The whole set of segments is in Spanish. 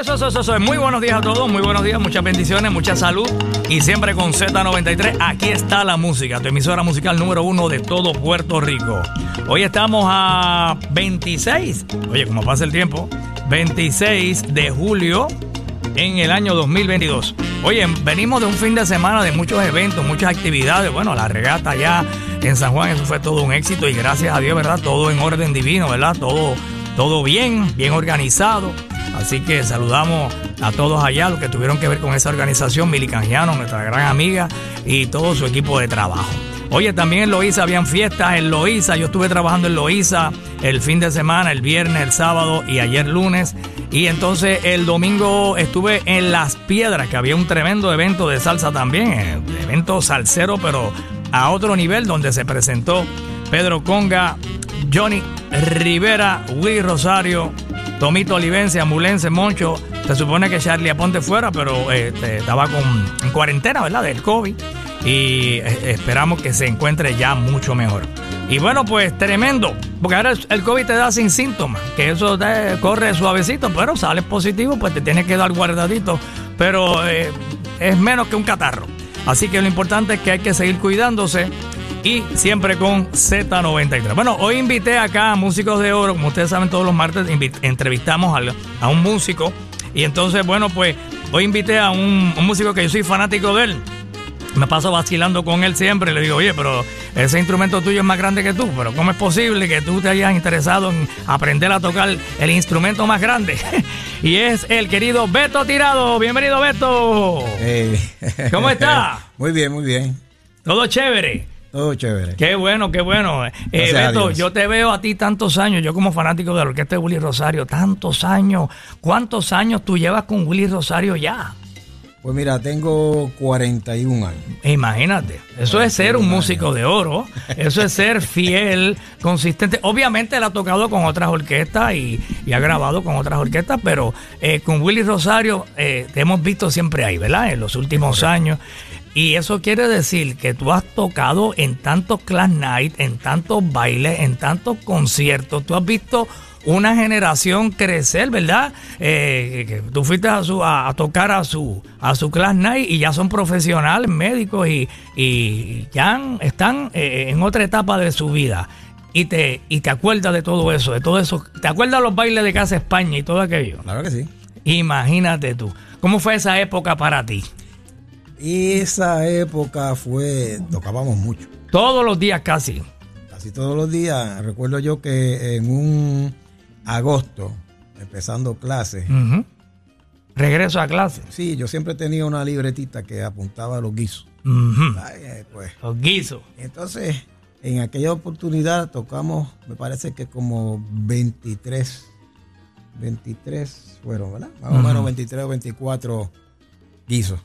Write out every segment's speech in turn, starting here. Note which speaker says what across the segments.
Speaker 1: Eso, eso, eso, eso. Muy buenos días a todos, muy buenos días, muchas bendiciones, mucha salud y siempre con Z93. Aquí está la música, tu emisora musical número uno de todo Puerto Rico. Hoy estamos a 26, oye, como pasa el tiempo, 26 de julio en el año 2022. Oye, venimos de un fin de semana de muchos eventos, muchas actividades. Bueno, la regata ya en San Juan, eso fue todo un éxito y gracias a Dios, ¿verdad? Todo en orden divino, ¿verdad? Todo, todo bien, bien organizado. Así que saludamos a todos allá, los que tuvieron que ver con esa organización, Mili Canjiano, nuestra gran amiga, y todo su equipo de trabajo. Oye, también en Loíza habían fiestas en Loíza. Yo estuve trabajando en Loíza el fin de semana, el viernes, el sábado y ayer lunes. Y entonces el domingo estuve en Las Piedras, que había un tremendo evento de salsa también. eh, Evento salsero, pero a otro nivel, donde se presentó Pedro Conga, Johnny Rivera, Willy Rosario, Tomito Olivencia, Ambulense, Moncho. Se supone que Charlie Aponte fuera, pero este, estaba con, en cuarentena, ¿verdad? Del COVID. Y eh, esperamos que se encuentre ya mucho mejor. Y bueno, pues tremendo. Porque ahora el- el COVID te da sin síntomas. Que eso te corre suavecito, pero sales positivo, pues te tienes que dar guardadito. Pero eh, es menos que un catarro. Así que lo importante es que hay que seguir cuidándose y siempre con Z93. Bueno, hoy invité acá a Músicos de Oro, como ustedes saben todos los martes entrevistamos al- a, un músico y entonces, bueno, pues hoy invité a un, un músico que yo soy fanático de él. Me paso vacilando con él siempre le digo, oye, pero ese instrumento tuyo es más grande que tú, pero ¿cómo es posible que tú te hayas interesado en aprender a tocar el instrumento más grande? y es el querido Beto Tirado. Bienvenido, Beto. ¿Cómo está?
Speaker 2: Muy bien, muy bien.
Speaker 1: Todo chévere.
Speaker 2: Todo chévere.
Speaker 1: Qué bueno, qué bueno. Eh, Beto, yo te veo a ti tantos años, yo como fanático de la orquesta de Willy Rosario, tantos años. ¿Cuántos años tú llevas con Willy Rosario ya?
Speaker 2: Pues mira, tengo 41 años.
Speaker 1: Imagínate, eso es ser un músico de oro, eso es ser fiel, consistente. Obviamente él ha tocado con otras orquestas y, y ha grabado con otras orquestas, pero eh, con Willy Rosario eh, te hemos visto siempre ahí, ¿verdad? En los últimos años. Y eso quiere decir que tú has tocado en tantos class night, en tantos bailes, en tantos conciertos, tú has visto una generación crecer, ¿verdad? Eh, que tú fuiste a, su, a, a tocar a su, a su class night y ya son profesionales, médicos y, y ya han- están eh, en otra etapa de su vida. Y te, y te acuerdas de todo eso, de todo eso. ¿Te acuerdas los bailes de Casa España y todo aquello?
Speaker 2: Claro que sí.
Speaker 1: Imagínate tú. ¿Cómo fue esa época para ti?
Speaker 2: Y esa época fue, tocábamos mucho.
Speaker 1: Todos los días casi.
Speaker 2: Casi todos los días. Recuerdo yo que en un agosto, empezando clases.
Speaker 1: Regreso a clase.
Speaker 2: sí, yo siempre tenía una libretita que apuntaba los guisos. Ay, pues,
Speaker 1: Los guisos.
Speaker 2: entonces, en aquella oportunidad tocamos, me parece que como 23, 23 fueron, ¿verdad? Más o menos 23 o 24 guisos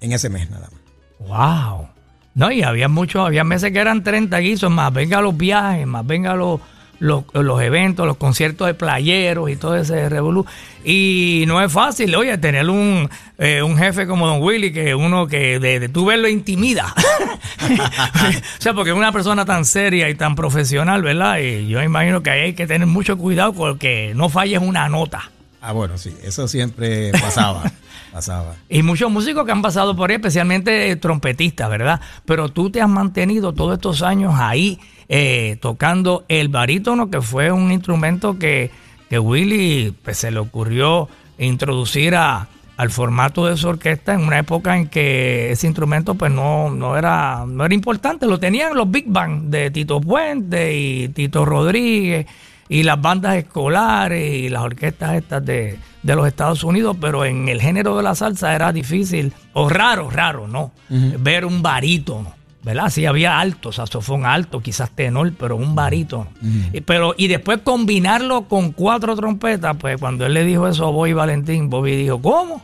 Speaker 2: en ese mes nada más.
Speaker 1: Wow. No, y había muchos, había meses que eran 30 guisos, más venga los viajes, más venga los, los, los eventos, los conciertos de playeros y todo ese revolú. Y no es fácil, oye, tener un, eh, un jefe como Don Willy, que uno que de, de tú verlo intimida. o sea, porque es una persona tan seria y tan profesional, ¿verdad? Y yo imagino que hay que tener mucho cuidado porque no falles una nota.
Speaker 2: Ah, bueno, sí, eso siempre pasaba, pasaba.
Speaker 1: Y muchos músicos que han pasado por ahí, especialmente trompetistas, ¿verdad? Pero tú te has mantenido todos estos años ahí eh, tocando el barítono, que fue un instrumento que, que Willy pues, se le ocurrió introducir a, al formato de su orquesta en una época en que ese instrumento pues no, no, era, no era importante. Lo tenían los Big Bang de Tito Puente y Tito Rodríguez y las bandas escolares y las orquestas estas de, de los Estados Unidos, pero en el género de la salsa era difícil, o raro, raro, ¿no? Ver un barítono, ¿verdad? Sí, había alto, saxofón alto, quizás tenor, pero un barítono. y, pero, y después combinarlo con cuatro trompetas, pues cuando él le dijo eso a Bobby Valentín, Bobby dijo, ¿cómo?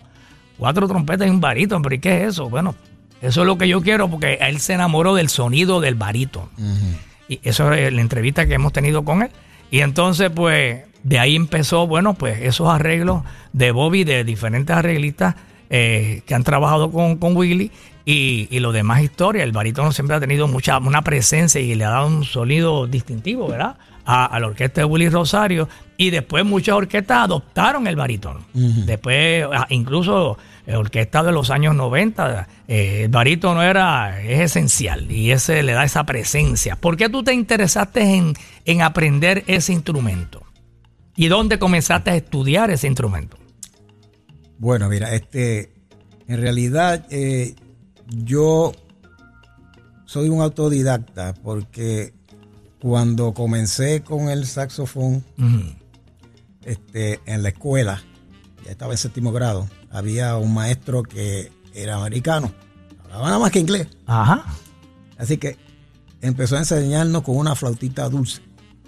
Speaker 1: Cuatro trompetas y un barítono, pero ¿y qué es eso? Bueno, eso es lo que yo quiero porque él se enamoró del sonido del barítono. Y eso es la entrevista que hemos tenido con él. Y entonces, pues, de ahí empezó, bueno, pues esos arreglos de Bobby, de diferentes arreglistas eh, que han trabajado con, con Willy y, y lo demás historia. El barítono siempre ha tenido mucha una presencia y le ha dado un sonido distintivo, ¿verdad? a, la orquesta de Willy Rosario y después muchas orquestas adoptaron el barítono. Después, ah, incluso orquesta de los años 90, eh, el barítono era, es esencial y ese le da esa presencia. ¿Por qué tú te interesaste en, en aprender ese instrumento? ¿Y dónde comenzaste a estudiar ese instrumento?
Speaker 2: Bueno, mira, este, en realidad eh, yo soy un autodidacta porque cuando comencé con el saxofón este, en la escuela, ya estaba en séptimo grado, había un maestro que era americano, hablaba nada más que inglés.
Speaker 1: Ajá.
Speaker 2: Así que empezó a enseñarnos con una flautita dulce.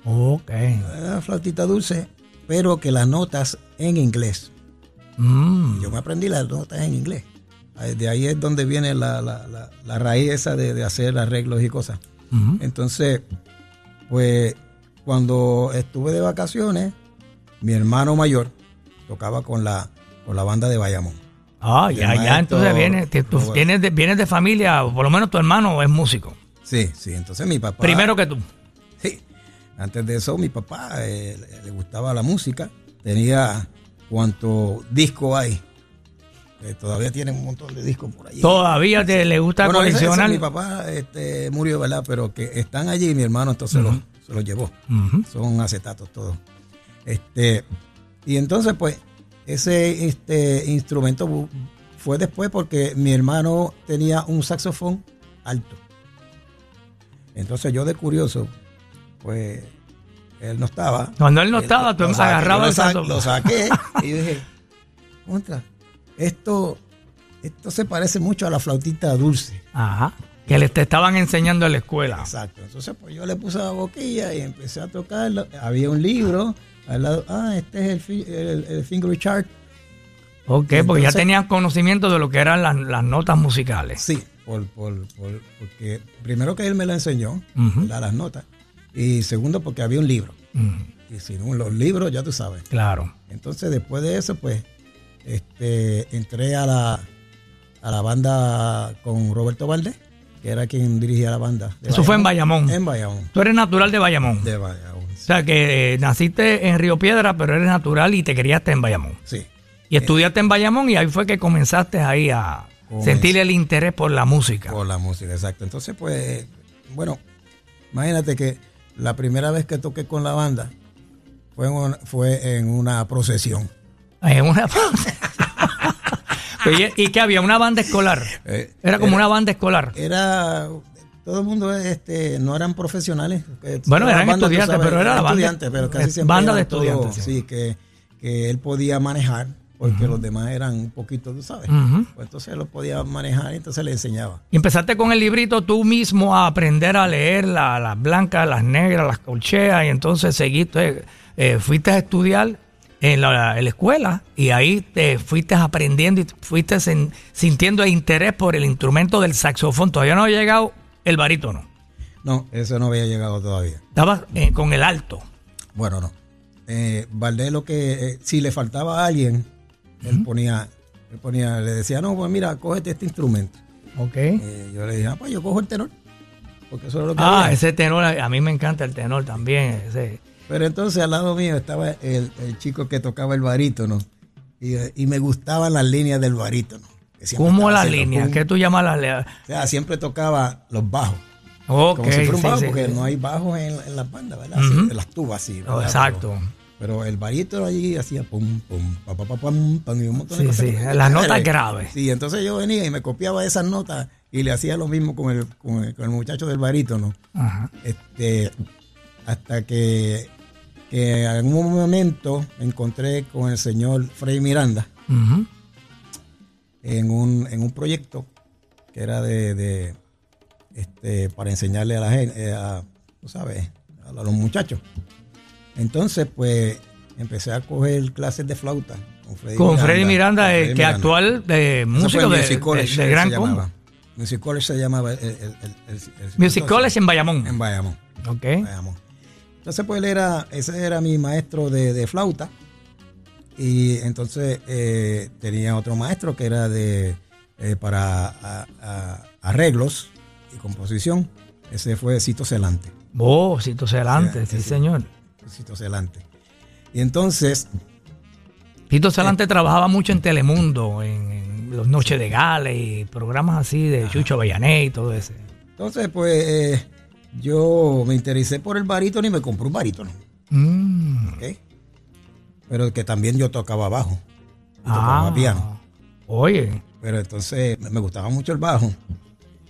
Speaker 1: Ok.
Speaker 2: Una flautita dulce, pero que las notas en inglés.
Speaker 1: Mm.
Speaker 2: Yo me aprendí las notas en inglés. De ahí es donde viene la, raíz esa de, hacer arreglos y cosas. Entonces, pues cuando estuve de vacaciones, mi hermano mayor tocaba con la, con la banda de Bayamón.
Speaker 1: Ah, ya, ya, entonces vienes, tú vienes, de, vienes de familia, o por lo menos tu hermano es músico.
Speaker 2: Sí, sí, entonces mi papá...
Speaker 1: Primero que tú.
Speaker 2: Sí, antes de eso mi papá eh, le gustaba la música, tenía cuánto disco hay. Eh, todavía tiene un montón de discos por allí.
Speaker 1: Todavía te, le gusta coleccionar.
Speaker 2: mi papá este, murió, ¿verdad? Pero que están allí, mi hermano entonces se los llevó. Son acetatos todos. Este, y entonces, pues, ese este, instrumento fue después porque mi hermano tenía un saxofón alto. Entonces yo de curioso, pues él no estaba.
Speaker 1: Cuando él no estaba, tú agarrabas
Speaker 2: el Lo saqué y dije, contra, esto, esto se parece mucho a la flautita dulce.
Speaker 1: Ajá. Que le te estaban enseñando en la escuela.
Speaker 2: Exacto. Entonces, pues yo le puse la boquilla y empecé a tocarlo. Había un libro al lado. Ah, este es el, el, Finger Chart.
Speaker 1: Ok, porque ya tenías conocimiento de lo que eran las, notas musicales.
Speaker 2: Sí, por, porque primero que él me lo enseñó, las notas. Y segundo, porque había un libro. Y si no, los libros, ya tú sabes.
Speaker 1: Claro.
Speaker 2: Entonces, después de eso, pues, este, entré a la, a la banda con Roberto Valdés, que era quien dirigía la banda.
Speaker 1: Eso fue en Bayamón.
Speaker 2: En Bayamón.
Speaker 1: Tú eres natural de Bayamón.
Speaker 2: De Bayamón. O
Speaker 1: sea, que eh, naciste en Río Piedra, pero eres natural y te criaste en Bayamón.
Speaker 2: Sí.
Speaker 1: Y estudiaste en Bayamón y ahí fue que comenzaste ahí a sentir el interés por la música.
Speaker 2: Por la música, exacto. Entonces, pues, bueno, imagínate que la primera vez que toqué con la banda fue en una, fue en una procesión.
Speaker 1: En una ¿Y qué había? ¿Una banda escolar? Eh, era como una banda escolar.
Speaker 2: Era todo el mundo este, no eran profesionales.
Speaker 1: Bueno, eran estudiantes, pero era la
Speaker 2: banda. pero casi siempre
Speaker 1: banda de estudiantes.
Speaker 2: sí, que, que, él podía manejar porque los demás eran un poquito, tú sabes. pues entonces él lo podía manejar y entonces le enseñaba.
Speaker 1: Y empezaste con el librito tú mismo a aprender a leer las blancas, las negras, las colcheas y entonces seguiste, eh, fuiste a estudiar en la, escuela y ahí te fuiste aprendiendo y fuiste sintiendo interés por el instrumento del saxofón. Todavía no había llegado el barítono.
Speaker 2: No, eso no había llegado todavía.
Speaker 1: Estabas eh, con el alto.
Speaker 2: Bueno, no. Eh, Valdés lo que, eh, si le faltaba a alguien, él ponía, él ponía, le decía, no, pues mira, cógete este instrumento.
Speaker 1: Ok.
Speaker 2: yo le dije, ah, pues yo cojo el tenor. Porque eso es lo que
Speaker 1: Ah, ese tenor, a mí me encanta el tenor también. Ese.
Speaker 2: Pero entonces al lado mío estaba el, chico que tocaba el barítono y, me gustaban las líneas del barítono.
Speaker 1: ¿Cómo las líneas? ¿Qué tú llamas las
Speaker 2: líneas? O sea, siempre tocaba los bajos.
Speaker 1: Okay,
Speaker 2: Como si fuera un bajo, porque no hay bajos en, las bandas, ¿verdad? en las tubas, sí.
Speaker 1: Oh, exacto.
Speaker 2: Pero el barítono allí hacía pum, pum, pa, pa, pa, pum, pum, y un montón
Speaker 1: de
Speaker 2: cosas.
Speaker 1: Sí, las notas graves.
Speaker 2: Sí, entonces yo venía y me copiaba esas notas y le hacía lo mismo con el, con el, muchacho del barítono.
Speaker 1: Ajá.
Speaker 2: Este, hasta que, que en algún momento me encontré con el señor Frey Miranda en, un, en un proyecto que era de, de este, para enseñarle a la gente, eh, a, ¿tú sabes? a los muchachos. Entonces, pues, empecé a coger clases de flauta
Speaker 1: con Freddy con Miranda. Freddy Miranda, que actual de músico de, de, gran combo.
Speaker 2: Music College se llamaba. El,
Speaker 1: Music College en Bayamón.
Speaker 2: En Bayamón.
Speaker 1: Ok.
Speaker 2: Bayamón. Entonces, pues él era, ese era mi maestro de, flauta. Y entonces eh, tenía otro maestro que era de eh, para arreglos y composición. Ese fue Cito Celante.
Speaker 1: Oh, Cito Celante, sí, señor.
Speaker 2: Cito Celante. Y entonces...
Speaker 1: Cito Celante trabajaba mucho en Telemundo, en, los Noches de Gale y programas así de Chucho Bellané y todo eso.
Speaker 2: Entonces, pues, yo me interesé por el barítono y me compré un barítono. Mm. Pero que también yo tocaba bajo. tocaba
Speaker 1: ah, piano. Oye.
Speaker 2: Pero entonces me gustaba mucho el bajo.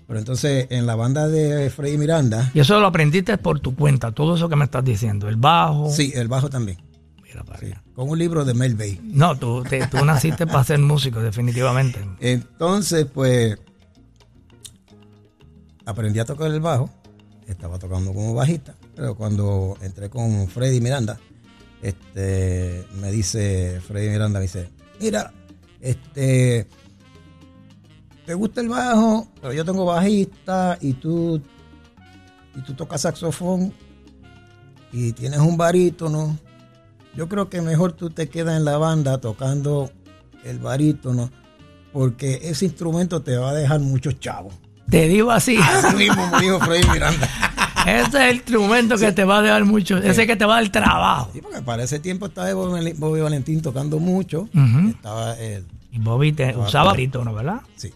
Speaker 2: Pero entonces en la banda de Freddy Miranda.
Speaker 1: Y eso lo aprendiste por tu cuenta, todo eso que me estás diciendo. El bajo.
Speaker 2: Sí, el bajo también. Mira para Con un libro de Mel Bay.
Speaker 1: No, tú, tú naciste para ser músico, definitivamente.
Speaker 2: Entonces, pues. Aprendí a tocar el bajo. Estaba tocando como bajista. Pero cuando entré con Freddy Miranda, este, me dice Freddy Miranda, me dice, mira, este, ¿te gusta el bajo? Pero yo tengo bajista y tú, y tú tocas saxofón y tienes un barítono. Yo creo que mejor tú te quedas en la banda tocando el barítono porque ese instrumento te va a dejar muchos chavos.
Speaker 1: Te digo así.
Speaker 2: Así mismo me dijo Freddy Miranda.
Speaker 1: Ese es el instrumento que te va a dejar mucho, ese que te va a dar trabajo.
Speaker 2: Sí, porque para ese tiempo estaba Bobby Valentín tocando mucho. Estaba
Speaker 1: y Bobby usaba barítono, ¿verdad?
Speaker 2: Sí.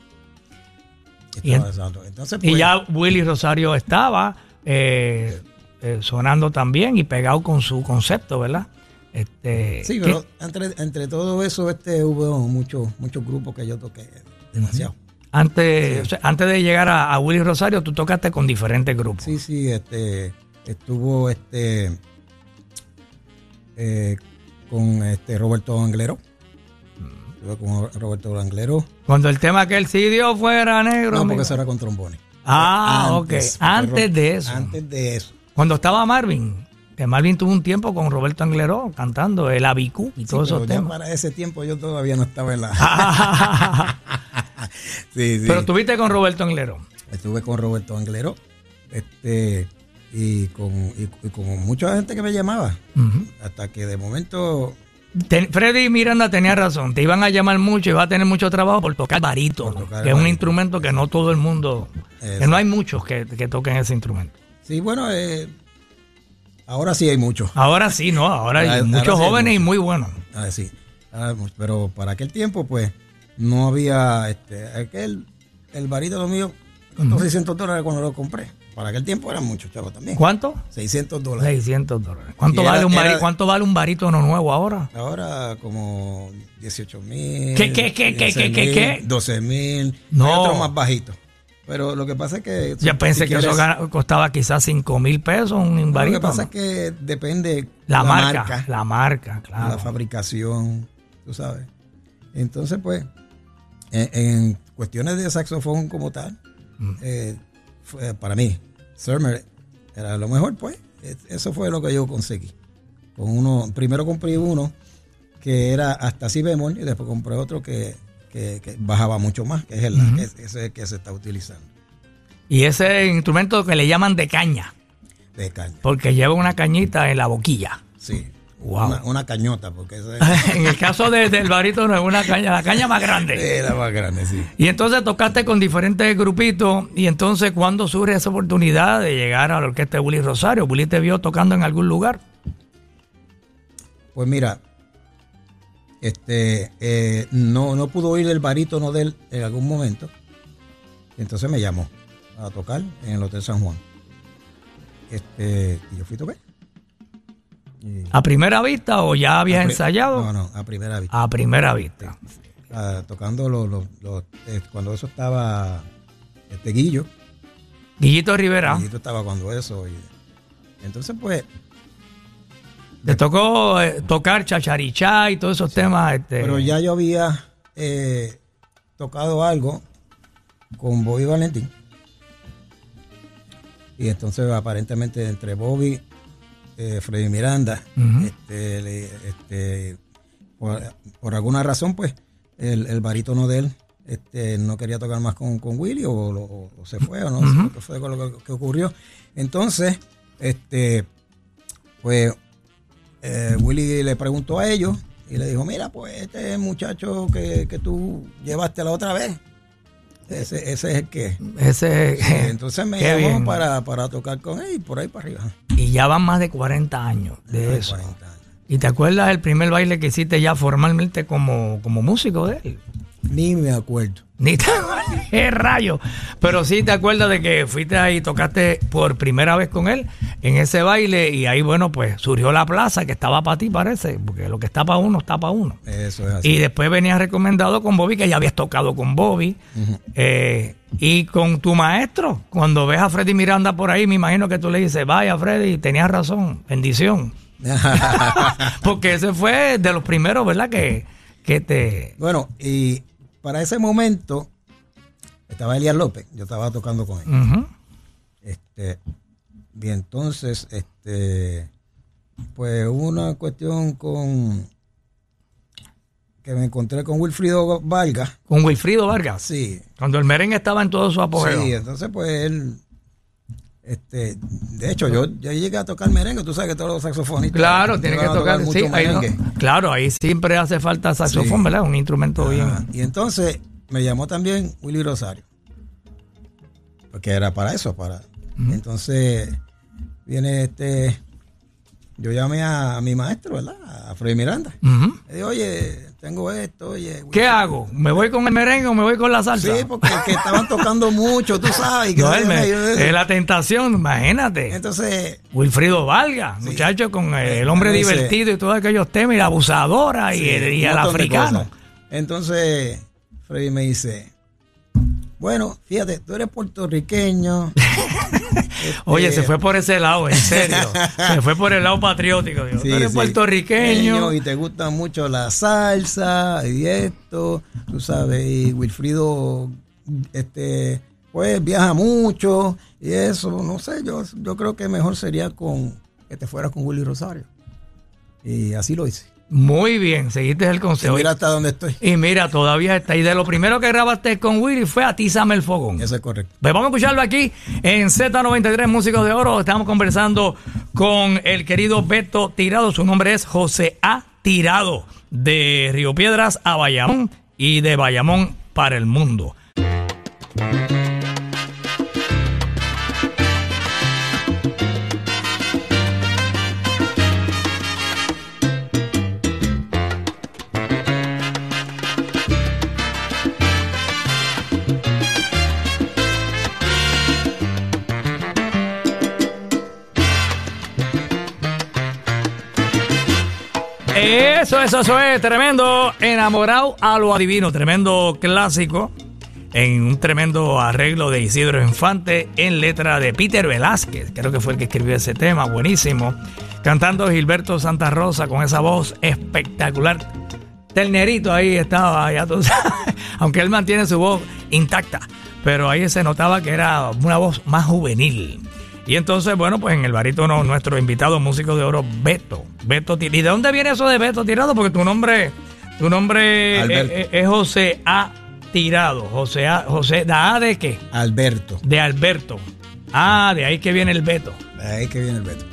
Speaker 1: Y, Entonces, y, ya pues, Willy Rosario estaba eh, eh, sonando también y pegado con su concepto, ¿verdad?
Speaker 2: Este, sí, pero entre, entre, todo eso este, hubo muchos muchos grupos que yo toqué demasiado.
Speaker 1: Antes, antes de llegar a, Willy Rosario, tú tocaste con diferentes grupos.
Speaker 2: Sí, sí, este, estuvo este eh, con este Roberto Anglero. Estuve con Roberto Anglero.
Speaker 1: Cuando el tema que él sí dio fuera negro.
Speaker 2: No, porque eso era con trombones.
Speaker 1: Ah, ok. Antes de eso.
Speaker 2: Antes de eso.
Speaker 1: Cuando estaba Marvin. Que Marvin tuvo un tiempo con Roberto Anglero cantando el Abicú y todos esos temas.
Speaker 2: Para ese tiempo yo todavía no estaba en la.
Speaker 1: Pero estuviste con Roberto Anglero.
Speaker 2: Estuve con Roberto Anglero. Este, y con, con mucha gente que me llamaba. Hasta que de momento.
Speaker 1: Freddy Miranda tenía razón. Te iban a llamar mucho y va a tener mucho trabajo por tocar barito, que es un instrumento que no todo el mundo. Que no hay muchos que, toquen ese instrumento.
Speaker 2: Sí, bueno, eh, ahora sí hay muchos.
Speaker 1: Ahora sí, ¿no? Ahora hay muchos jóvenes y muy buenos.
Speaker 2: Ah, sí. Ah, pero para aquel tiempo, pues no había, este, aquel, el varito mío costó 600 dólares cuando lo compré. Para aquel tiempo eran muchos chavos también.
Speaker 1: ¿Cuánto?
Speaker 2: 600 dólares.
Speaker 1: 600 dólares. ¿Cuánto, vale, un ¿Cuánto vale un barítono nuevo ahora?
Speaker 2: Ahora como 18 mil.
Speaker 1: ¿Qué, qué, qué, qué, qué, qué?
Speaker 2: 12 mil. No. otro más bajito. Pero lo que pasa es que.
Speaker 1: Ya pensé que eso costaba quizás 5 mil pesos un barítono.
Speaker 2: Lo que pasa es que depende.
Speaker 1: La, marca, La marca, claro.
Speaker 2: La fabricación, tú sabes. Entonces, pues, en, cuestiones de saxofón como tal, mm. eh, para mí, Surmer era lo mejor, pues. Eso fue lo que yo conseguí. Con uno, primero compré uno que era hasta si bemol y después compré otro que, bajaba mucho más, que es el ese que se está utilizando.
Speaker 1: Y ese instrumento que le llaman de caña.
Speaker 2: De caña.
Speaker 1: Porque lleva una cañita en la boquilla.
Speaker 2: Sí. Una, cañota, porque
Speaker 1: en el caso del barito no es una caña, la caña más grande.
Speaker 2: Era más grande, sí.
Speaker 1: Y entonces tocaste con diferentes grupitos. Y entonces, ¿cuándo surge esa oportunidad de llegar a la orquesta de Willy Rosario? ¿Willy te vio tocando en algún lugar?
Speaker 2: Pues mira, este eh, no, no pudo oír el barítono de él en algún momento. Entonces me llamó a tocar en el Hotel San Juan. Este, y yo fui a tocar.
Speaker 1: ¿A primera vista o ya habías ensayado?
Speaker 2: No, no, a primera vista.
Speaker 1: A primera vista.
Speaker 2: Ah, tocando los, eh, cuando eso estaba este Guillo.
Speaker 1: Guillito Rivera.
Speaker 2: Guillito estaba cuando eso. entonces, pues.
Speaker 1: Te tocó eh, tocar chacharichá y todos esos temas. Este...
Speaker 2: Pero ya yo había eh, tocado algo con Bobby Valentín. Y entonces, aparentemente, entre Bobby eh, Freddy Miranda, este, este, por, alguna razón, pues, el, el barítono de él este, no quería tocar más con, Willy o, se fue o no sé qué fue lo que, ocurrió. Entonces, este, pues, eh, Willy le preguntó a ellos y le dijo, mira, pues este muchacho que, que tú llevaste la otra vez, Ese, ese es el que.
Speaker 1: Ese,
Speaker 2: Sí, entonces me llamó
Speaker 1: bien.
Speaker 2: para, para tocar con él y por ahí para arriba.
Speaker 1: Y ya van más de 40 años de eso.
Speaker 2: 40 años.
Speaker 1: ¿Y te acuerdas del primer baile que hiciste ya formalmente como, como músico de él?
Speaker 2: Ni me acuerdo.
Speaker 1: Ni te qué rayo. Pero sí te acuerdas de que fuiste ahí y tocaste por primera vez con él en ese baile y ahí, bueno, pues surgió la plaza que estaba para ti, parece, porque lo que está para uno está para uno.
Speaker 2: Eso es así.
Speaker 1: Y después venías recomendado con Bobby, que ya habías tocado con Bobby. Eh, y con tu maestro, cuando ves a Freddy Miranda por ahí, me imagino que tú le dices, vaya Freddy, tenías razón, bendición. Porque ese fue de los primeros, ¿verdad? Que, que te...
Speaker 2: bueno, y para ese momento estaba Elías López. Yo estaba tocando con él. Este, y entonces, este, pues hubo una cuestión con que me encontré con Wilfrido Vargas.
Speaker 1: Con Wilfrido Vargas.
Speaker 2: Sí,
Speaker 1: Cuando el merengue estaba en todo su apogeo.
Speaker 2: sí, entonces pues él, este, de hecho yo, yo llegué a tocar merengue, tú sabes que todos los saxofonistas
Speaker 1: Claro, tiene que tocar.
Speaker 2: mucho
Speaker 1: sí, ahí no- claro, ahí siempre hace falta saxofón,
Speaker 2: Sí.
Speaker 1: ¿verdad? Un instrumento
Speaker 2: Ajá,
Speaker 1: bien.
Speaker 2: Y entonces me llamó también Willy Rosario. Porque era para eso, para. Entonces viene este. Yo llamé a, a mi maestro, ¿verdad? A Freddy Miranda.
Speaker 1: Ujú.
Speaker 2: Le digo, oye, tengo esto, oye.
Speaker 1: ¿Qué hago? ¿Me voy con el merengue o me voy con la salsa?
Speaker 2: Sí, porque es que estaban tocando mucho, tú sabes. que
Speaker 1: No, él me- es la tentación, imagínate.
Speaker 2: Entonces,
Speaker 1: Wilfrido Vargas, muchacho con el hombre divertido y todos aquellos temas, y la abusadora y, el, y africano.
Speaker 2: Entonces, Freddy me dice, bueno, fíjate, tú eres puertorriqueño.
Speaker 1: Oye, se fue por ese lado, en serio. se fue por el lado patriótico. Digo,
Speaker 2: Sí,
Speaker 1: tú eres
Speaker 2: sí.
Speaker 1: puertorriqueño.
Speaker 2: Y te gusta mucho la salsa y esto, tú sabes, y Wilfrido, este, pues viaja mucho y eso, no sé, yo, yo creo que mejor sería con que te fueras con Willy Rosario. Y así lo hice.
Speaker 1: Muy bien, seguiste el
Speaker 2: Y
Speaker 1: consejo.
Speaker 2: mira hasta dónde estoy.
Speaker 1: Y mira, todavía está. Y de lo primero que grabaste con Willy fue Atízame el Fogón.
Speaker 2: Eso es correcto.
Speaker 1: Pues vamos a escucharlo aquí en Z93 Músicos de Oro. Estamos conversando con el querido Beto Tirado. Su nombre es José A. Tirado, de Río Piedras a Bayamón y de Bayamón para el mundo. Eso, eso, eso es tremendo. Enamorado a lo adivino. Tremendo clásico. En un tremendo arreglo de Isidro Infante en letra de Peter Velázquez. Creo que fue el que escribió ese tema. Buenísimo. Cantando Gilberto Santa Rosa con esa voz espectacular. Ternerito ahí estaba, ya tú. Aunque él mantiene su voz intacta. Pero ahí se notaba que era una voz más juvenil. Y entonces, bueno, pues en el barítono, nuestro invitado músico de oro, Beto. Beto Tirado. ¿Y de dónde viene eso de Beto Tirado? Porque tu nombre, tu nombre
Speaker 2: Alberto.
Speaker 1: es, es José A. Tirado. José A. José, ¿da A de qué?
Speaker 2: Alberto.
Speaker 1: De Alberto. Ah, de ahí que viene el Beto.
Speaker 2: Ahí que viene el Beto.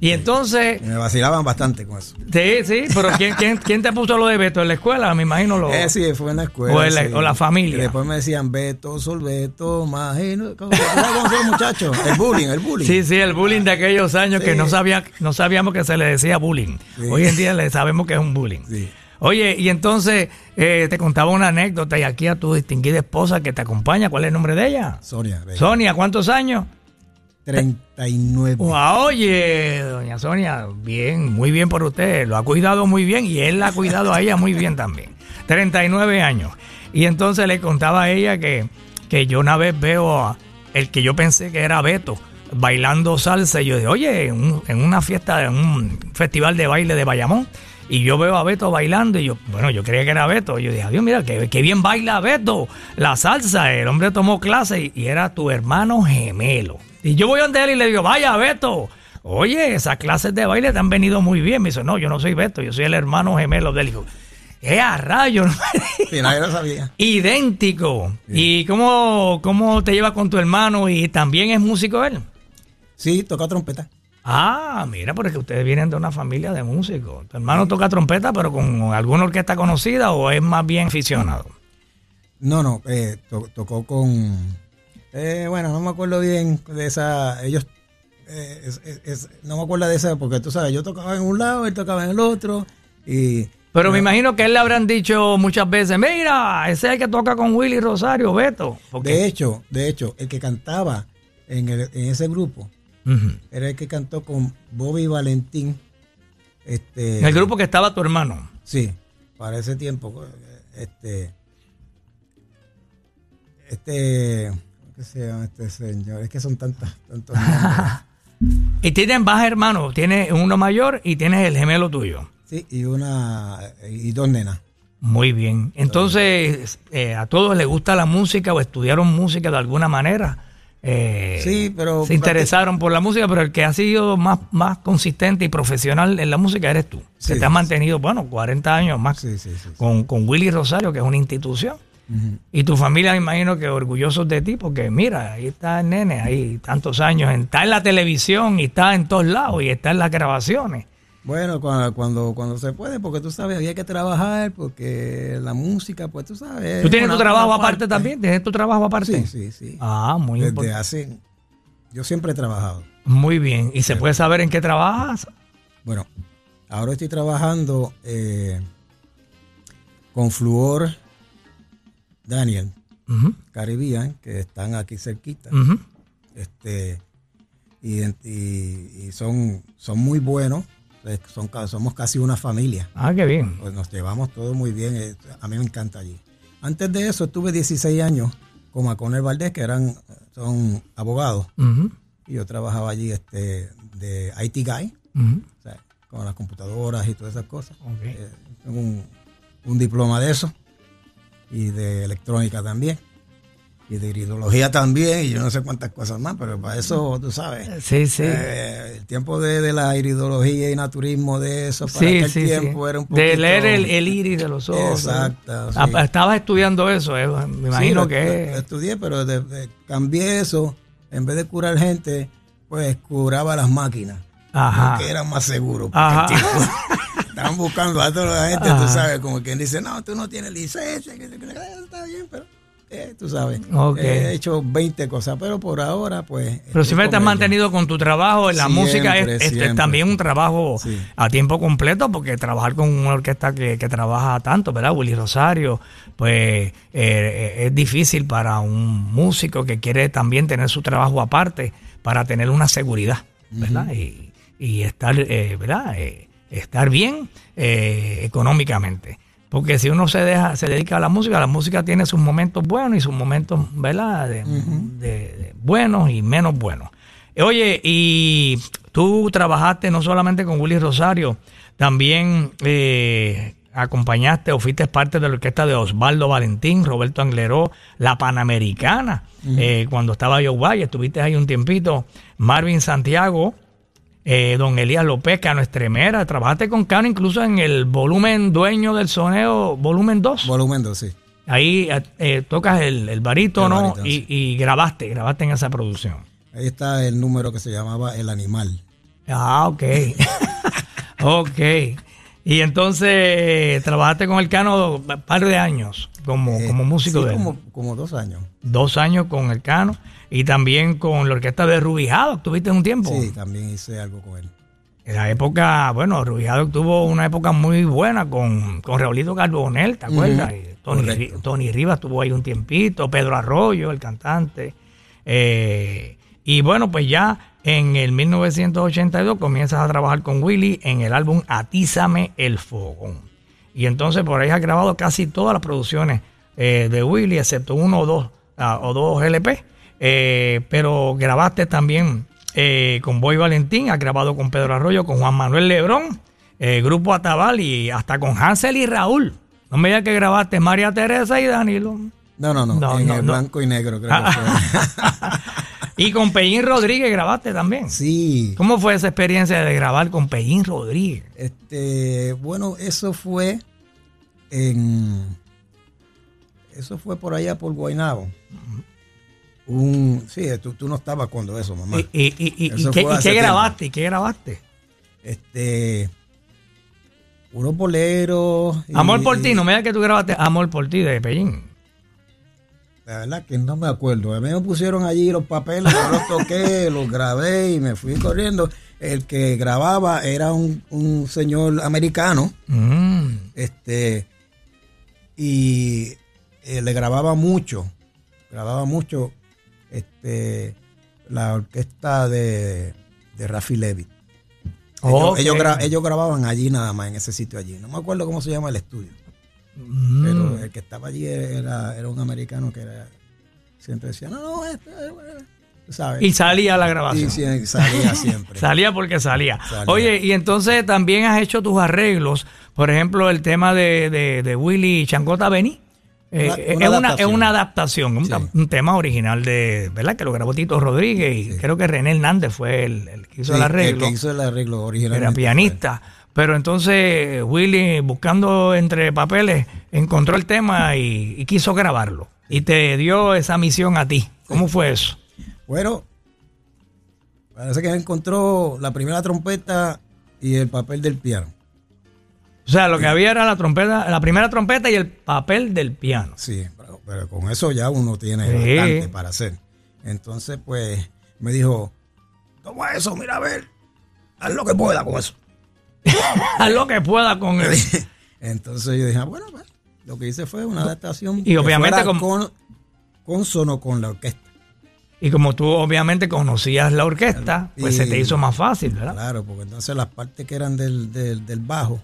Speaker 1: Y entonces,
Speaker 2: me vacilaban bastante con eso.
Speaker 1: sí, sí, pero ¿quién, quién, quién te puso lo de Beto? ¿En la escuela? Me imagino lo...
Speaker 2: Eh, sí, fue en la escuela.
Speaker 1: O en la-
Speaker 2: sí.
Speaker 1: o la familia.
Speaker 2: Y después me decían Beto, Solveto, imagino. ¿Cómo ¿tú sabes cómo son los muchachos? El bullying, el bullying.
Speaker 1: Sí, sí, el bullying de aquellos años que no sabía, no sabíamos que se le decía bullying.
Speaker 2: Sí.
Speaker 1: Hoy en día le sabemos que es un bullying.
Speaker 2: Sí.
Speaker 1: Oye, y entonces eh, te contaba una anécdota y aquí a tu distinguida esposa que te acompaña, ¿cuál es el nombre de ella?
Speaker 2: Sonia,
Speaker 1: Sonia, ¿cuántos años?
Speaker 2: 39.
Speaker 1: Wow, oye, doña Sonia, bien, muy bien por usted, lo ha cuidado muy bien y él la ha cuidado a ella muy bien también. 39 años. Y entonces le contaba a ella que, que yo una vez veo a el que yo pensé que era Beto bailando salsa y yo dije, oye, en, en una fiesta, en un festival de baile de Bayamón, y yo veo a Beto bailando y yo, bueno, yo creía que era Beto. Y yo dije, Dios, mira, qué, qué bien baila Beto, la salsa. El hombre tomó clase y era tu hermano gemelo. Y yo voy donde él y le digo, vaya Beto, oye, esas clases de baile te han venido muy bien. Me dice, no, yo no soy Beto, yo soy el hermano gemelo de él. Y digo, ¡eh, a rayos!
Speaker 2: Sí, nadie lo sabía.
Speaker 1: Idéntico. ¿Y cómo, cómo te llevas con tu hermano? ¿Y también es músico él?
Speaker 2: Sí, toca trompeta.
Speaker 1: Ah, mira, porque ustedes vienen de una familia de músicos. ¿Tu hermano toca trompeta, pero con alguna orquesta conocida o es más bien aficionado?
Speaker 2: No, no, eh, to- tocó con. Eh, bueno, no me acuerdo bien de esa. Ellos. eh, es- es- es- no me acuerdo de esa, porque tú sabes, yo tocaba en un lado, él tocaba en el otro. Y.
Speaker 1: Pero me imagino que él le habrán dicho muchas veces, mira, ese es el que toca con Willy Rosario, Beto. Porque-
Speaker 2: De hecho, de hecho, el que cantaba en, el- en ese grupo era el que cantó con Bobby Valentín. Este,
Speaker 1: En el grupo que estaba tu hermano.
Speaker 2: Sí, para ese tiempo. Este. Este. ¿Qué se llama este señor? Es que son tantas, tantos.
Speaker 1: Y tienen más hermanos, tienes uno mayor y tienes el gemelo tuyo.
Speaker 2: Sí, y una. Y dos nenas.
Speaker 1: Muy bien. Entonces, eh, ¿a todos les gusta la música o estudiaron música de alguna manera? Eh,
Speaker 2: Sí, pero-
Speaker 1: Se interesaron por la música, pero el que ha sido más, más consistente y profesional en la música eres tú.
Speaker 2: Sí,
Speaker 1: que te has mantenido, bueno, 40 años más
Speaker 2: sí. sí.
Speaker 1: con, con Willy Rosario, que es una institución. Y tu familia, me imagino que orgullosos de ti, porque mira, ahí está el nene, ahí tantos años, está en la televisión y está en todos lados y está en las grabaciones.
Speaker 2: Bueno, cuando, cuando, cuando se puede, porque tú sabes, había que trabajar, porque la música, pues tú sabes.
Speaker 1: ¿Tú
Speaker 2: es
Speaker 1: tienes tu trabajo aparte
Speaker 2: parte.
Speaker 1: también? ¿Tienes tu trabajo aparte?
Speaker 2: Sí, sí, sí.
Speaker 1: Ah, muy
Speaker 2: Desde
Speaker 1: importante.
Speaker 2: hace. Yo siempre he trabajado.
Speaker 1: Muy bien. ¿Y se puede saber en qué trabajas?
Speaker 2: Bueno, ahora estoy trabajando eh, con Fluor Daniel,
Speaker 1: Ujú,
Speaker 2: Caribbean, que están aquí cerquita. Este, y, y- y son, son muy buenos. Son, somos casi una familia.
Speaker 1: Ah, qué bien.
Speaker 2: Pues nos llevamos todo muy bien. A mí me encanta allí. Antes de eso estuve 16 años con Maconel Valdés, que eran son abogados. Y yo trabajaba allí este, de IT Guy. o sea, con las computadoras y todas esas cosas. Eh, tengo un, un diploma de eso y de electrónica también y de iridología también y yo no sé cuántas cosas más, pero para eso tú sabes.
Speaker 1: Sí, sí.
Speaker 2: eh, el tiempo de, de la iridología y naturismo de eso, para
Speaker 1: sí,
Speaker 2: aquel
Speaker 1: sí,
Speaker 2: tiempo
Speaker 1: sí.
Speaker 2: era un poquito...
Speaker 1: De leer el, el iris de los ojos.
Speaker 2: Exacto,
Speaker 1: Ah,
Speaker 2: sí.
Speaker 1: Estabas estudiando eso, eh, me imagino
Speaker 2: lo-
Speaker 1: que...
Speaker 2: estudié, pero de- de- cambié eso, en vez de curar gente, pues curaba las máquinas.
Speaker 1: Ajá.
Speaker 2: que era más seguro.
Speaker 1: Ajá.
Speaker 2: estaban buscando a toda la gente,
Speaker 1: Ajá.
Speaker 2: tú sabes, como quien dice, no, tú no tienes licencia, que- está bien, pero eh, tú sabes.
Speaker 1: Ok.
Speaker 2: He hecho 20 cosas, pero por ahora, pues.
Speaker 1: Pero siempre te has mantenido con tu trabajo. La
Speaker 2: Siempre,
Speaker 1: música es, es- es
Speaker 2: siempre.
Speaker 1: también un trabajo
Speaker 2: Sí.
Speaker 1: a tiempo completo, porque trabajar con una orquesta que, que trabaja tanto, ¿verdad? Willy Rosario, pues eh, es difícil para un músico que quiere también tener su trabajo aparte para tener una seguridad, ¿verdad? y, y estar, eh, ¿verdad? Eh, estar bien eh, económicamente. Porque si uno se deja, se dedica a la música, la música tiene sus momentos buenos y sus momentos, ¿verdad? De, de- de buenos y menos buenos. Eh, Oye, y tú trabajaste no solamente con Willy Rosario, también eh, acompañaste o fuiste parte de la orquesta de Osvaldo Valentín, Roberto Angleró, La Panamericana, eh, cuando estaba Joe Valle, estuviste ahí un tiempito, Marvin Santiago, eh, don Elías López, Cano Estremera, trabajaste con Cano incluso en el volumen dueño del soneo, volumen 2.
Speaker 2: Volumen 2, sí.
Speaker 1: Ahí eh, eh, tocas el, el barítono
Speaker 2: El barítono,
Speaker 1: y,
Speaker 2: sí.
Speaker 1: y grabaste, grabaste en esa producción.
Speaker 2: Ahí está el número que se llamaba El Animal.
Speaker 1: Ah, ok. ok. Y entonces trabajaste con el Cano un par de años como,
Speaker 2: Eh,
Speaker 1: como músico
Speaker 2: sí,
Speaker 1: de él.
Speaker 2: como, como dos años.
Speaker 1: Dos años con el Cano y también con la orquesta de Rubijado. ¿Estuviste un tiempo?
Speaker 2: Sí, también hice algo con él.
Speaker 1: En la época, bueno, Rubijado tuvo una época muy buena con, con Raulito Carbonel, ¿te acuerdas? Y Tony, Tony Rivas estuvo ahí un tiempito, Pedro Arroyo, el cantante. Eh, y bueno, pues ya en el 1982 comienzas a trabajar con Willy en el álbum Atízame el Fogón. Y entonces por ahí has grabado casi todas las producciones eh, de Willy, excepto uno o dos, ah, o dos LP. Eh, pero grabaste también eh, con Boy Valentín, has grabado con Pedro Arroyo, con Juan Manuel Lebrón, eh, Grupo Atabal y hasta con Hansel y Raúl. No me digas que grabaste María Teresa y Danilo.
Speaker 2: No, no, no,
Speaker 1: No,
Speaker 2: en
Speaker 1: no,
Speaker 2: el
Speaker 1: no.
Speaker 2: blanco y negro creo que fue.
Speaker 1: Y con Pellín Rodríguez grabaste también.
Speaker 2: Sí.
Speaker 1: ¿Cómo fue esa experiencia de grabar con Pellín Rodríguez?
Speaker 2: Este, bueno, eso fue en eso fue por allá por Guaynabo. Un, sí, tú, tú no estabas cuando eso, mamá.
Speaker 1: ¿Y, y- y- y- qué, qué grabaste? ¿Y qué grabaste?
Speaker 2: Este, unos boleros.
Speaker 1: Amor por ti, no me digas que tú grabaste Amor por ti de Pellín.
Speaker 2: la verdad que no me acuerdo. A mí me pusieron allí los papeles, yo los toqué, los grabé y me fui corriendo. El que grababa era un, un señor americano,
Speaker 1: Mm.
Speaker 2: este, y eh, le grababa mucho, grababa mucho, este, la orquesta de, de Rafi Levy. Ellos, ellos, gra- ellos grababan allí nada más, en ese sitio allí. No me acuerdo cómo se llama el estudio.
Speaker 1: Mm.
Speaker 2: Pero el que estaba allí era, era un americano que era, siempre decía, no, no, esto es bueno", tú ¿sabes?
Speaker 1: Y salía la
Speaker 2: Y
Speaker 1: grabación.
Speaker 2: salía siempre.
Speaker 1: Salía porque salía.
Speaker 2: Salía.
Speaker 1: Oye, y entonces también has hecho tus arreglos. Por ejemplo, el tema de, de, de Willy Changota Beni. Eh,
Speaker 2: Una-
Speaker 1: es,
Speaker 2: una
Speaker 1: es
Speaker 2: adaptación.
Speaker 1: una adaptación, un,
Speaker 2: Sí.
Speaker 1: un tema original de, ¿verdad? Que lo grabó Tito Rodríguez y creo que René Hernández fue el, el que hizo
Speaker 2: Sí,
Speaker 1: el arreglo.
Speaker 2: que hizo el arreglo original.
Speaker 1: Era pianista. Pero entonces Willy, buscando entre papeles, encontró el tema y, y quiso grabarlo. Y te dio esa misión a ti. ¿Cómo fue eso?
Speaker 2: Bueno, parece que encontró la primera trompeta y el papel del piano.
Speaker 1: O sea, lo que había era la trompeta, la primera trompeta y el papel del piano.
Speaker 2: Sí, pero, pero con eso ya uno tiene
Speaker 1: Sí.
Speaker 2: bastante para hacer. Entonces, pues, me dijo, toma eso, mira a ver, haz lo que pueda con eso.
Speaker 1: Haz lo que pueda con él.
Speaker 2: Entonces yo dije, ah, bueno, pues, lo que hice fue una adaptación
Speaker 1: Y obviamente como-
Speaker 2: con, consono con la orquesta.
Speaker 1: Y como tú obviamente conocías la orquesta, pues
Speaker 2: Y-
Speaker 1: se te hizo más fácil, ¿verdad?
Speaker 2: Claro, porque entonces las partes que eran del, del, del bajo,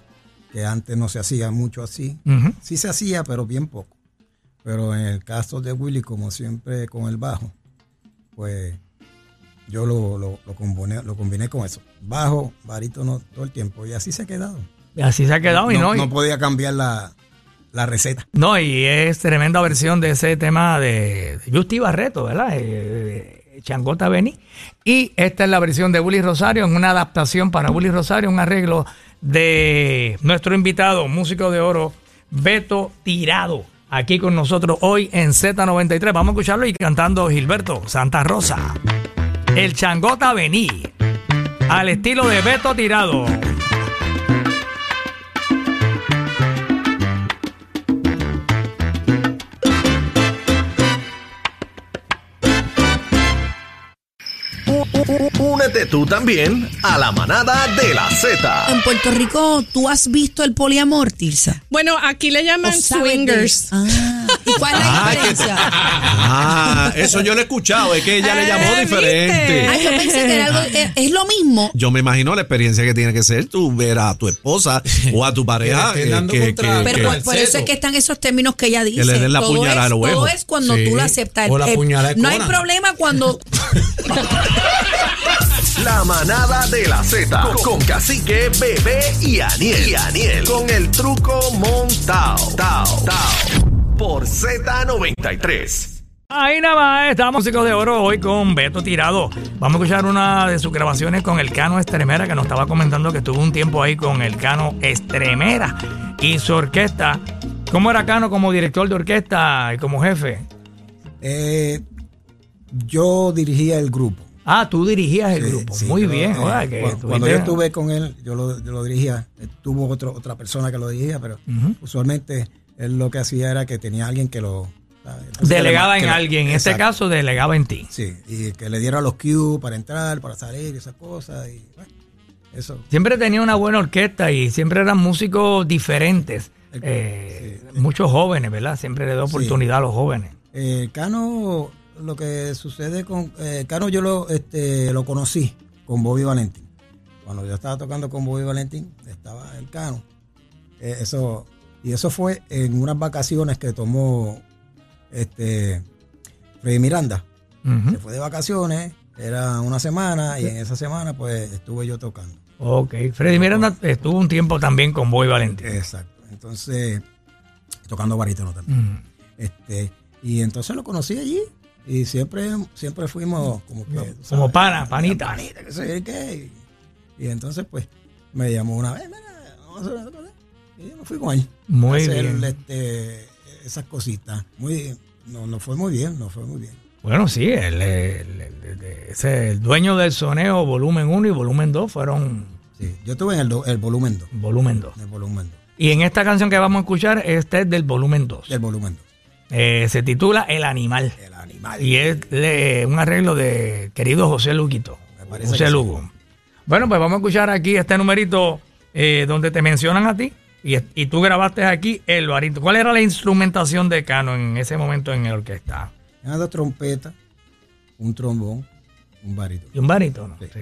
Speaker 2: que antes no se hacía mucho así, sí se hacía, pero bien poco. Pero en el caso de Willy, como siempre con el bajo, pues yo lo, lo, lo, combiné, lo combiné con eso. Bajo, barítono todo el tiempo. Y así se ha quedado.
Speaker 1: Y así se ha quedado y no.
Speaker 2: no, podía cambiar la, la receta.
Speaker 1: No, y es tremenda versión de ese tema de Justi Barreto, ¿verdad? Eh, Changota Beni. Y esta es la versión de Willy Rosario, en una adaptación para Willy Rosario, un arreglo de nuestro invitado, músico de oro, Beto Tirado, aquí con nosotros hoy en Z93. Vamos a escucharlo y cantando Gilberto Santa Rosa. El Changota Beni, al estilo de Beto Tirado.
Speaker 3: Únete tú también a la manada de la Z.
Speaker 4: En Puerto Rico, ¿tú has visto el poliamor, Tirsa?
Speaker 5: Bueno, aquí le llaman
Speaker 4: ¿O sabes de-
Speaker 5: swingers.
Speaker 4: Ah, ¿Y cuál es la diferencia?
Speaker 6: Ah, eso yo lo he escuchado, es que ella le llamó
Speaker 5: Eh,
Speaker 6: diferente.
Speaker 4: Ah, yo pensé que era algo, es, es lo mismo.
Speaker 6: Yo me imagino la experiencia que tiene que ser tú ver a tu esposa o a tu pareja
Speaker 2: Que
Speaker 6: eh, que, que-
Speaker 4: Pero
Speaker 6: que-
Speaker 4: por, por eso es que están esos términos que ella dice.
Speaker 6: le den la
Speaker 4: todo
Speaker 6: puñalada
Speaker 4: es,
Speaker 6: al huevo.
Speaker 4: todo es cuando
Speaker 7: Sí.
Speaker 4: tú lo aceptas.
Speaker 7: O la
Speaker 4: El-
Speaker 7: puñalada
Speaker 4: no hay problema cuando
Speaker 3: La manada de la Z con, con cacique, bebé y Aniel. Y Aniel con el truco Z93.
Speaker 1: Ahí nada más, estamos músicos de oro hoy con Beto Tirado. Vamos a escuchar una de sus grabaciones con el Cano Estremera, que nos estaba comentando que estuvo un tiempo ahí con el Cano Estremera y su orquesta. ¿Cómo era Cano como director de orquesta y como jefe?
Speaker 2: Eh, yo dirigía el grupo.
Speaker 1: Ah, tú dirigías el
Speaker 2: Sí,
Speaker 1: grupo.
Speaker 2: sí,
Speaker 1: Muy
Speaker 2: yo,
Speaker 1: bien.
Speaker 2: eh,
Speaker 1: que
Speaker 2: cu- cuando, yo estuve con él, yo lo, yo lo dirigía. Tuvo otro, otra persona que lo dirigía, pero usualmente él lo que hacía era que tenía alguien que lo...
Speaker 1: Delegaba
Speaker 2: que
Speaker 1: en
Speaker 2: le-
Speaker 1: alguien. En este caso, delegaba en ti.
Speaker 2: Sí, y que le diera los cues para entrar, para salir, esas cosas. Y, bueno, eso.
Speaker 1: Siempre tenía una buena orquesta y siempre eran músicos diferentes. Eh, muchos jóvenes, ¿verdad? Siempre le da oportunidad a los jóvenes.
Speaker 2: Eh, Cano, lo que sucede con eh, Cano, yo lo, este, lo conocí con Bobby Valentín. Cuando yo estaba tocando con Bobby Valentín, estaba el Cano. Eso, y eso fue en unas vacaciones que tomó este Freddy Miranda. Se fue de vacaciones, era una semana, y en esa semana pues estuve yo tocando.
Speaker 1: Ok. Freddy Miranda estuvo un tiempo también con Boy Valentín.
Speaker 2: Exacto. Entonces, tocando barítono también. Este, y entonces lo conocí allí. Y siempre, siempre fuimos como que.
Speaker 1: Como pana, panita.
Speaker 2: Panita, que sé qué. Y, entonces, pues, me llamó una vez, mira, vamos a hacer una. Y yo me fui con él.
Speaker 1: Muy
Speaker 2: hacer,
Speaker 1: bien.
Speaker 2: Este, esas cositas. Muy, no, no fue muy bien, no fue muy bien.
Speaker 1: Bueno, sí, el, el- el- el- dueño del soneo, volumen 1 y volumen 2 fueron
Speaker 2: Sí, yo estuve en el, do- volumen 2.
Speaker 1: volumen 2.
Speaker 2: El volumen 2.
Speaker 1: Y en esta canción que vamos a escuchar, este es del volumen 2.
Speaker 2: Del volumen 2.
Speaker 1: Eh, se titula El Animal.
Speaker 2: El animal.
Speaker 1: Y es eh, un arreglo de querido José Luquito.
Speaker 2: Me parece
Speaker 1: José
Speaker 2: que sí.
Speaker 1: Lugo. Bueno, pues vamos a escuchar aquí este numerito eh, donde te mencionan a ti. Y, y tú grabaste aquí el barito. ¿Cuál era la instrumentación de Cano en ese momento en la orquesta?
Speaker 2: Eran dos trompetas, un trombón, un barito.
Speaker 1: Y un barítono.
Speaker 2: Sí.
Speaker 1: Sí.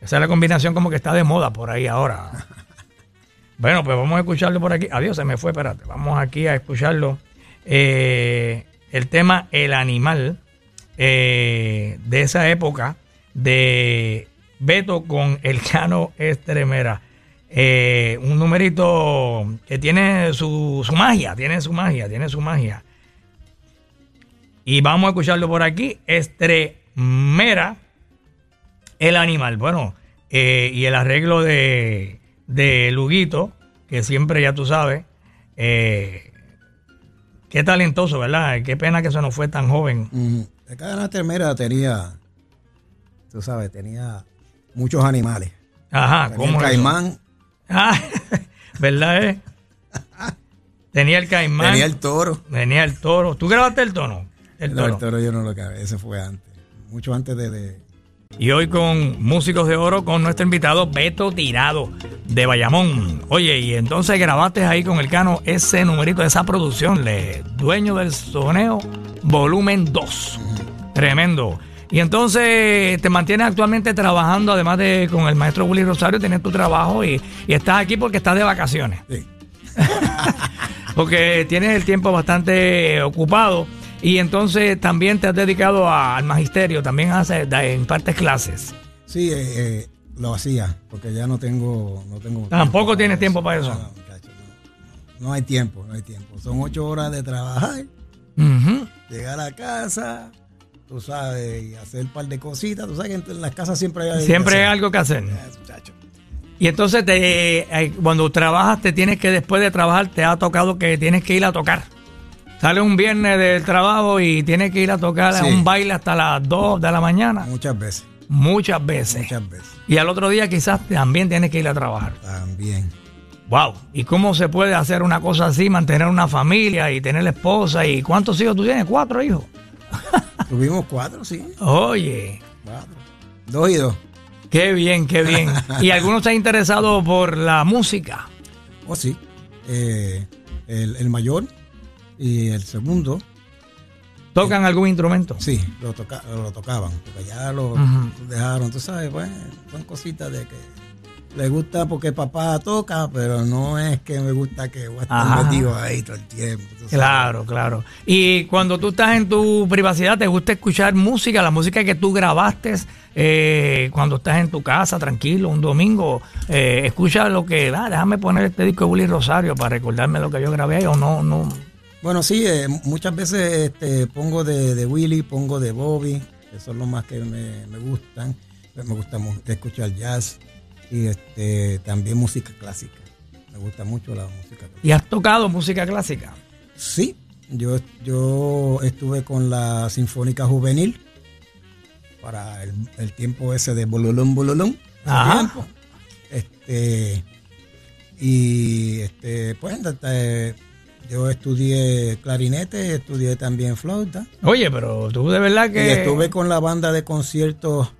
Speaker 1: Esa es la combinación como que está de moda por ahí ahora. bueno, pues vamos a escucharlo por aquí. Adiós, se me fue, espérate. Vamos aquí a escucharlo. Eh, el tema El Animal eh, de esa época de Beto con el Cano Estremera. Eh, un numerito que tiene su, su magia, tiene su magia, tiene su magia. Y vamos a escucharlo por aquí. Estremera, el animal. Bueno, eh, y el arreglo de, de Luguito, que siempre ya tú sabes. eh, qué talentoso, ¿verdad? Qué pena que se nos fue tan joven.
Speaker 2: Mm, cada termera tenía, tú sabes, tenía muchos animales.
Speaker 1: Ajá,
Speaker 2: Tenía
Speaker 1: ¿cómo
Speaker 2: el
Speaker 1: es eso?
Speaker 2: caimán,
Speaker 1: Ah, ¿verdad? eh? Tenía el caimán,
Speaker 2: tenía el toro.
Speaker 1: tenía el toro. ¿Tú grabaste el tono? El
Speaker 2: No,
Speaker 1: toro.
Speaker 2: el toro yo no lo grabé, ese fue antes. Mucho antes de, de-
Speaker 1: Y hoy con Músicos de Oro con nuestro invitado Beto Tirado de Bayamón. Oye, y entonces grabaste ahí con el Cano ese numerito de esa producción, le, Dueño del Soneo, volumen 2. Tremendo. Y entonces te mantienes actualmente trabajando, además de con el maestro Willy Rosario, tienes tu trabajo y, y estás aquí porque estás de vacaciones.
Speaker 2: sí.
Speaker 1: Porque tienes el tiempo bastante ocupado. Y entonces también te has dedicado a- al magisterio, también haces, impartes clases.
Speaker 2: Sí, eh, eh, lo hacía, porque ya no tengo, no tengo
Speaker 1: Tampoco tienes tiempo para eso.
Speaker 2: No, no, muchacho, no. No hay tiempo, no hay tiempo. Son ocho horas de trabajar,
Speaker 1: Ujú.
Speaker 2: llegar a casa, tú sabes, y hacer un par de cositas. Tú sabes que en las casas siempre hay
Speaker 1: Siempre hay
Speaker 2: que hacer.
Speaker 1: algo que hacer.
Speaker 2: Muchacho.
Speaker 1: Y entonces te, eh, cuando trabajas, te tienes que, después de trabajar, te ha tocado que tienes que ir a tocar. Sale un viernes del trabajo y tienes que ir a tocar a un baile hasta las 2 de la mañana.
Speaker 2: Muchas veces,
Speaker 1: Muchas veces.
Speaker 2: muchas veces.
Speaker 1: Y al otro día quizás también tienes que ir a trabajar.
Speaker 2: También.
Speaker 1: Wow. ¿Y cómo se puede hacer una cosa así, mantener una familia y tener esposa? ¿Y cuántos hijos tú tienes? ¿Cuatro hijos?
Speaker 2: Tuvimos cuatro, sí,
Speaker 1: Oye,
Speaker 2: cuatro. Dos y dos.
Speaker 1: qué bien, qué bien. ¿Y alguno está interesado por la música?
Speaker 2: Oh, sí. Eh, el, el mayor y el segundo,
Speaker 1: ¿Tocan algún instrumento?
Speaker 2: sí, lo, toca, lo tocaban, porque ya lo dejaron, tú sabes, pues, son cositas de que le gusta porque papá toca, pero no es que me gusta que voy a estar
Speaker 1: Ajá.
Speaker 2: metido ahí todo el tiempo. sabes.
Speaker 1: Claro, claro. Y cuando tú estás en tu privacidad, ¿te gusta escuchar música? La música que tú grabaste eh, cuando estás en tu casa, tranquilo, un domingo. Eh, escucha lo que, ah, déjame poner este disco de Willy Rosario para recordarme lo que yo grabé ahí o no, no.
Speaker 2: Bueno, sí, eh, muchas veces este, pongo de, de Willy, pongo de Bobby, que son los más que me, me gustan. Me gusta mu- escuchar jazz y este, también música clásica. Me gusta mucho la música clásica.
Speaker 1: ¿Y has tocado música clásica?
Speaker 2: Sí, yo, yo estuve con la Sinfónica Juvenil para el, el tiempo ese de Bololón Bololón. tiempo. Este, y este, pues este, yo estudié clarinete, estudié también flauta.
Speaker 1: Oye, pero tú de verdad
Speaker 2: Y
Speaker 1: que...
Speaker 2: estuve con la banda de conciertos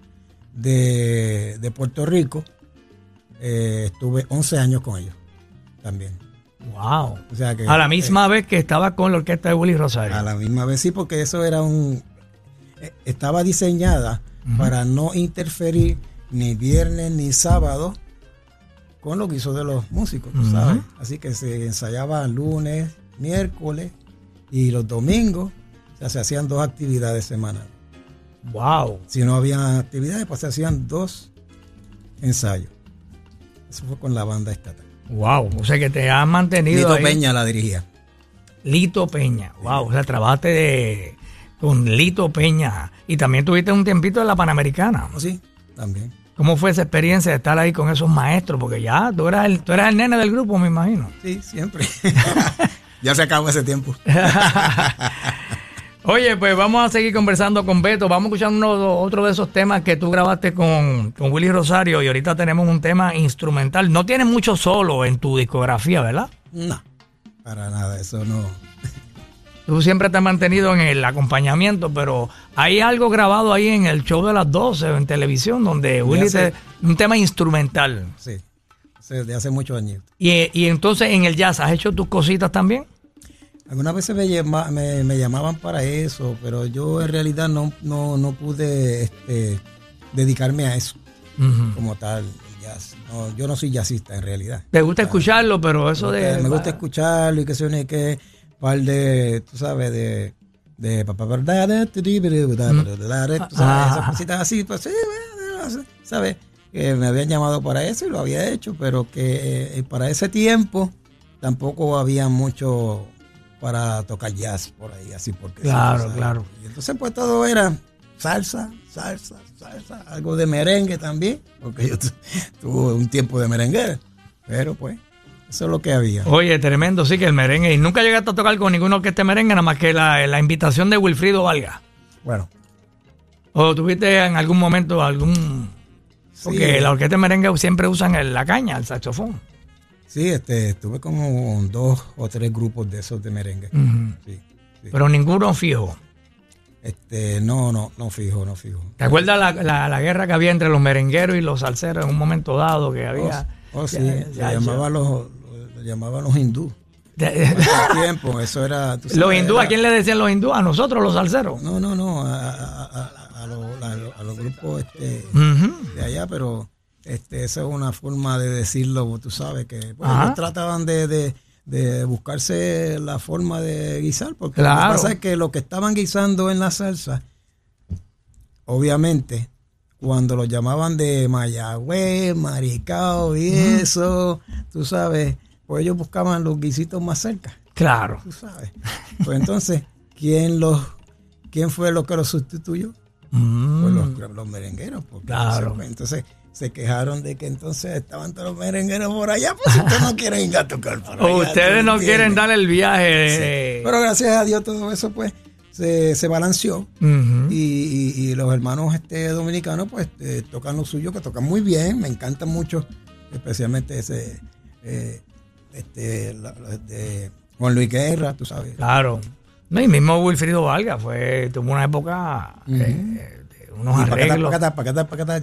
Speaker 2: de, de Puerto Rico. Eh, estuve 11 años con ellos también.
Speaker 1: Wow.
Speaker 2: O sea que,
Speaker 1: A la misma vez que estaba con la orquesta de Willy Rosario.
Speaker 2: A la misma vez sí, porque eso era un... eh, Estaba diseñada para no interferir ni viernes ni sábado con lo que hizo de los músicos, tú sabes. Así que se ensayaba lunes, miércoles y los domingos. O sea, se hacían dos actividades semanales.
Speaker 1: Wow.
Speaker 2: Si no había actividades, pues se hacían dos ensayos. Eso fue con la banda estatal.
Speaker 1: Wow. O sea que te has mantenido
Speaker 2: Lito
Speaker 1: ahí.
Speaker 2: Peña la dirigía.
Speaker 1: Lito Peña. Wow. O sea, trabajaste de- con Lito Peña. Y también tuviste un tiempito en la Panamericana.
Speaker 2: ¿O sí? También.
Speaker 1: ¿Cómo fue esa experiencia de estar ahí con esos maestros? Porque ya tú eras el, tú eras el nene del grupo, me imagino.
Speaker 2: Sí, siempre. ya se acabó ese tiempo.
Speaker 1: Oye, pues vamos a seguir conversando con Beto. Vamos a escuchar uno, otro de esos temas que tú grabaste con, con Willy Rosario y ahorita tenemos un tema instrumental. No tienes mucho solo en tu discografía, ¿verdad?
Speaker 2: No, para nada, eso no.
Speaker 1: tú siempre te has mantenido en el acompañamiento, pero hay algo grabado ahí en el show de las 12 o en televisión donde Willy
Speaker 2: hace-
Speaker 1: te- un tema instrumental.
Speaker 2: Sí, hace- de hace muchos años.
Speaker 1: Y, y entonces en el jazz, ¿has hecho tus cositas también?
Speaker 2: Algunas veces me, llama- me, me llamaban para eso, pero yo en realidad no, no, no pude este, dedicarme a eso como tal. jazz. No, yo no soy jazzista en realidad.
Speaker 1: Te gusta escucharlo, pero eso de...
Speaker 2: me gusta escucharlo y que se une que par de, tú sabes, de de papá verdad, sabes, esas cositas así, pues sí, sabes, que me habían llamado para eso y lo había hecho, pero que eh, para ese tiempo tampoco había mucho para tocar jazz por ahí, así porque
Speaker 1: Claro,
Speaker 2: ¿sabes?
Speaker 1: claro.
Speaker 2: Y entonces pues todo era salsa, salsa, salsa, algo de merengue también, porque yo tu- tuve un tiempo de merengue, pero pues eso es lo que había.
Speaker 1: Oye, tremendo, sí que el merengue. Y nunca llegaste a tocar con ninguno que esté merengue, nada más que la, la invitación de Wilfrido Valga.
Speaker 2: Bueno,
Speaker 1: ¿O tuviste en algún momento algún...? Porque
Speaker 2: Sí.
Speaker 1: la orquesta de merengue siempre usan el- la caña, el saxofón.
Speaker 2: Sí, este, estuve como dos o tres grupos de esos de merengue. Sí, sí.
Speaker 1: Pero ninguno fijo.
Speaker 2: Este, no, no, no fijo, no fijo.
Speaker 1: ¿Te acuerdas la, la- la guerra que había entre los merengueros y los salseros en un momento dado que había?
Speaker 2: Oh, oh, sí,
Speaker 1: Ya,
Speaker 2: le
Speaker 1: ya,
Speaker 2: llamaban los, llamaban los hindú. tiempo, eso era. tú
Speaker 1: los
Speaker 2: sabes,
Speaker 1: hindúes, ¿a quién le decían los hindúes? A nosotros, los salseros.
Speaker 2: No, no, no, a, a- a- a los, grupos este, de allá, pero este, esa es una forma de decirlo, tú sabes, que pues, ellos trataban de, de- de buscarse la forma de guisar, porque lo que pasa es que lo que estaban guisando en la salsa, obviamente, cuando lo llamaban de Mayagüez, Maricao y eso, tú sabes, pues ellos buscaban los guisitos más cerca
Speaker 1: Claro.
Speaker 2: tú sabes. Pues entonces, ¿quién los, quién fue lo que los sustituyó?
Speaker 1: Mm.
Speaker 2: Pues los, los merengueros. porque
Speaker 1: Claro.
Speaker 2: Entonces, entonces, se quejaron de que entonces estaban todos los merengueros por allá, pues ustedes no quieren ir a tocar por allá. ¿tú
Speaker 1: Ustedes no quieren dar el viaje.
Speaker 2: Pero gracias a Dios todo eso pues se, se balanceó. Y, y- y los hermanos este, dominicanos pues eh, tocan lo suyo, que tocan muy bien, me encantan mucho, especialmente ese eh, este, la- Juan Luis Guerra, tú sabes.
Speaker 1: Claro. No, y mismo Wilfrido Valga fue, tuvo una época eh, unos arreglos.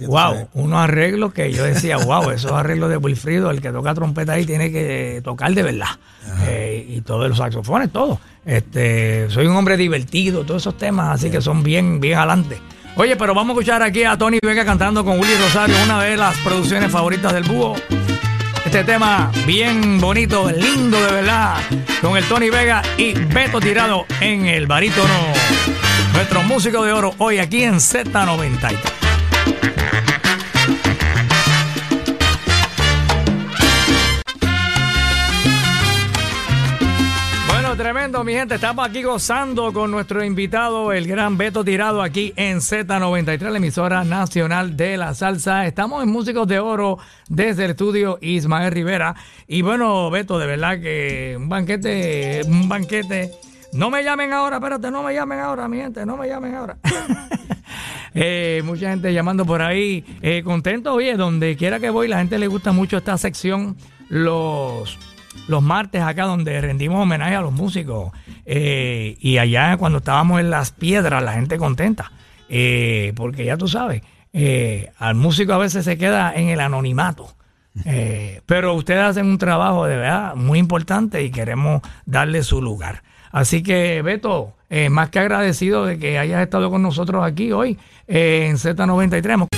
Speaker 1: Wow, unos arreglos que yo decía, wow, esos arreglos de Wilfrido, el que toca trompeta ahí tiene que tocar de verdad. Eh, y todos los saxofones, todo. Este, soy un hombre divertido, todos esos temas, así que son bien, bien adelante. Oye, pero vamos a escuchar aquí a Tony Vega cantando con Willy Rosario, una de las producciones favoritas del búho. Este tema bien bonito, lindo de verdad, con el Tony Vega y Beto Tirado en el barítono. Nuestro músico de oro hoy aquí en Z93. Bueno, tremendo, mi gente. Estamos aquí gozando con nuestro invitado, el gran Beto Tirado, aquí en Z93, la emisora nacional de la salsa. Estamos en Músicos de Oro desde el estudio Ismael Rivera. Y bueno, Beto, de verdad que un banquete, un banquete. No me llamen ahora, espérate, no me llamen ahora, mi gente, no me llamen ahora. Eh, mucha gente llamando por ahí. Eh, contento, oye, donde quiera que voy, la gente le gusta mucho esta sección. Los, los martes acá donde rendimos homenaje a los músicos. Eh, y allá cuando estábamos en las piedras, la gente contenta. Porque ya tú sabes, al músico a veces se queda en el anonimato. Pero ustedes hacen un trabajo de verdad muy importante y queremos darle su lugar. Así que, Beto, eh, más que agradecido de que hayas estado con nosotros aquí hoy eh, en Z93. Hemos-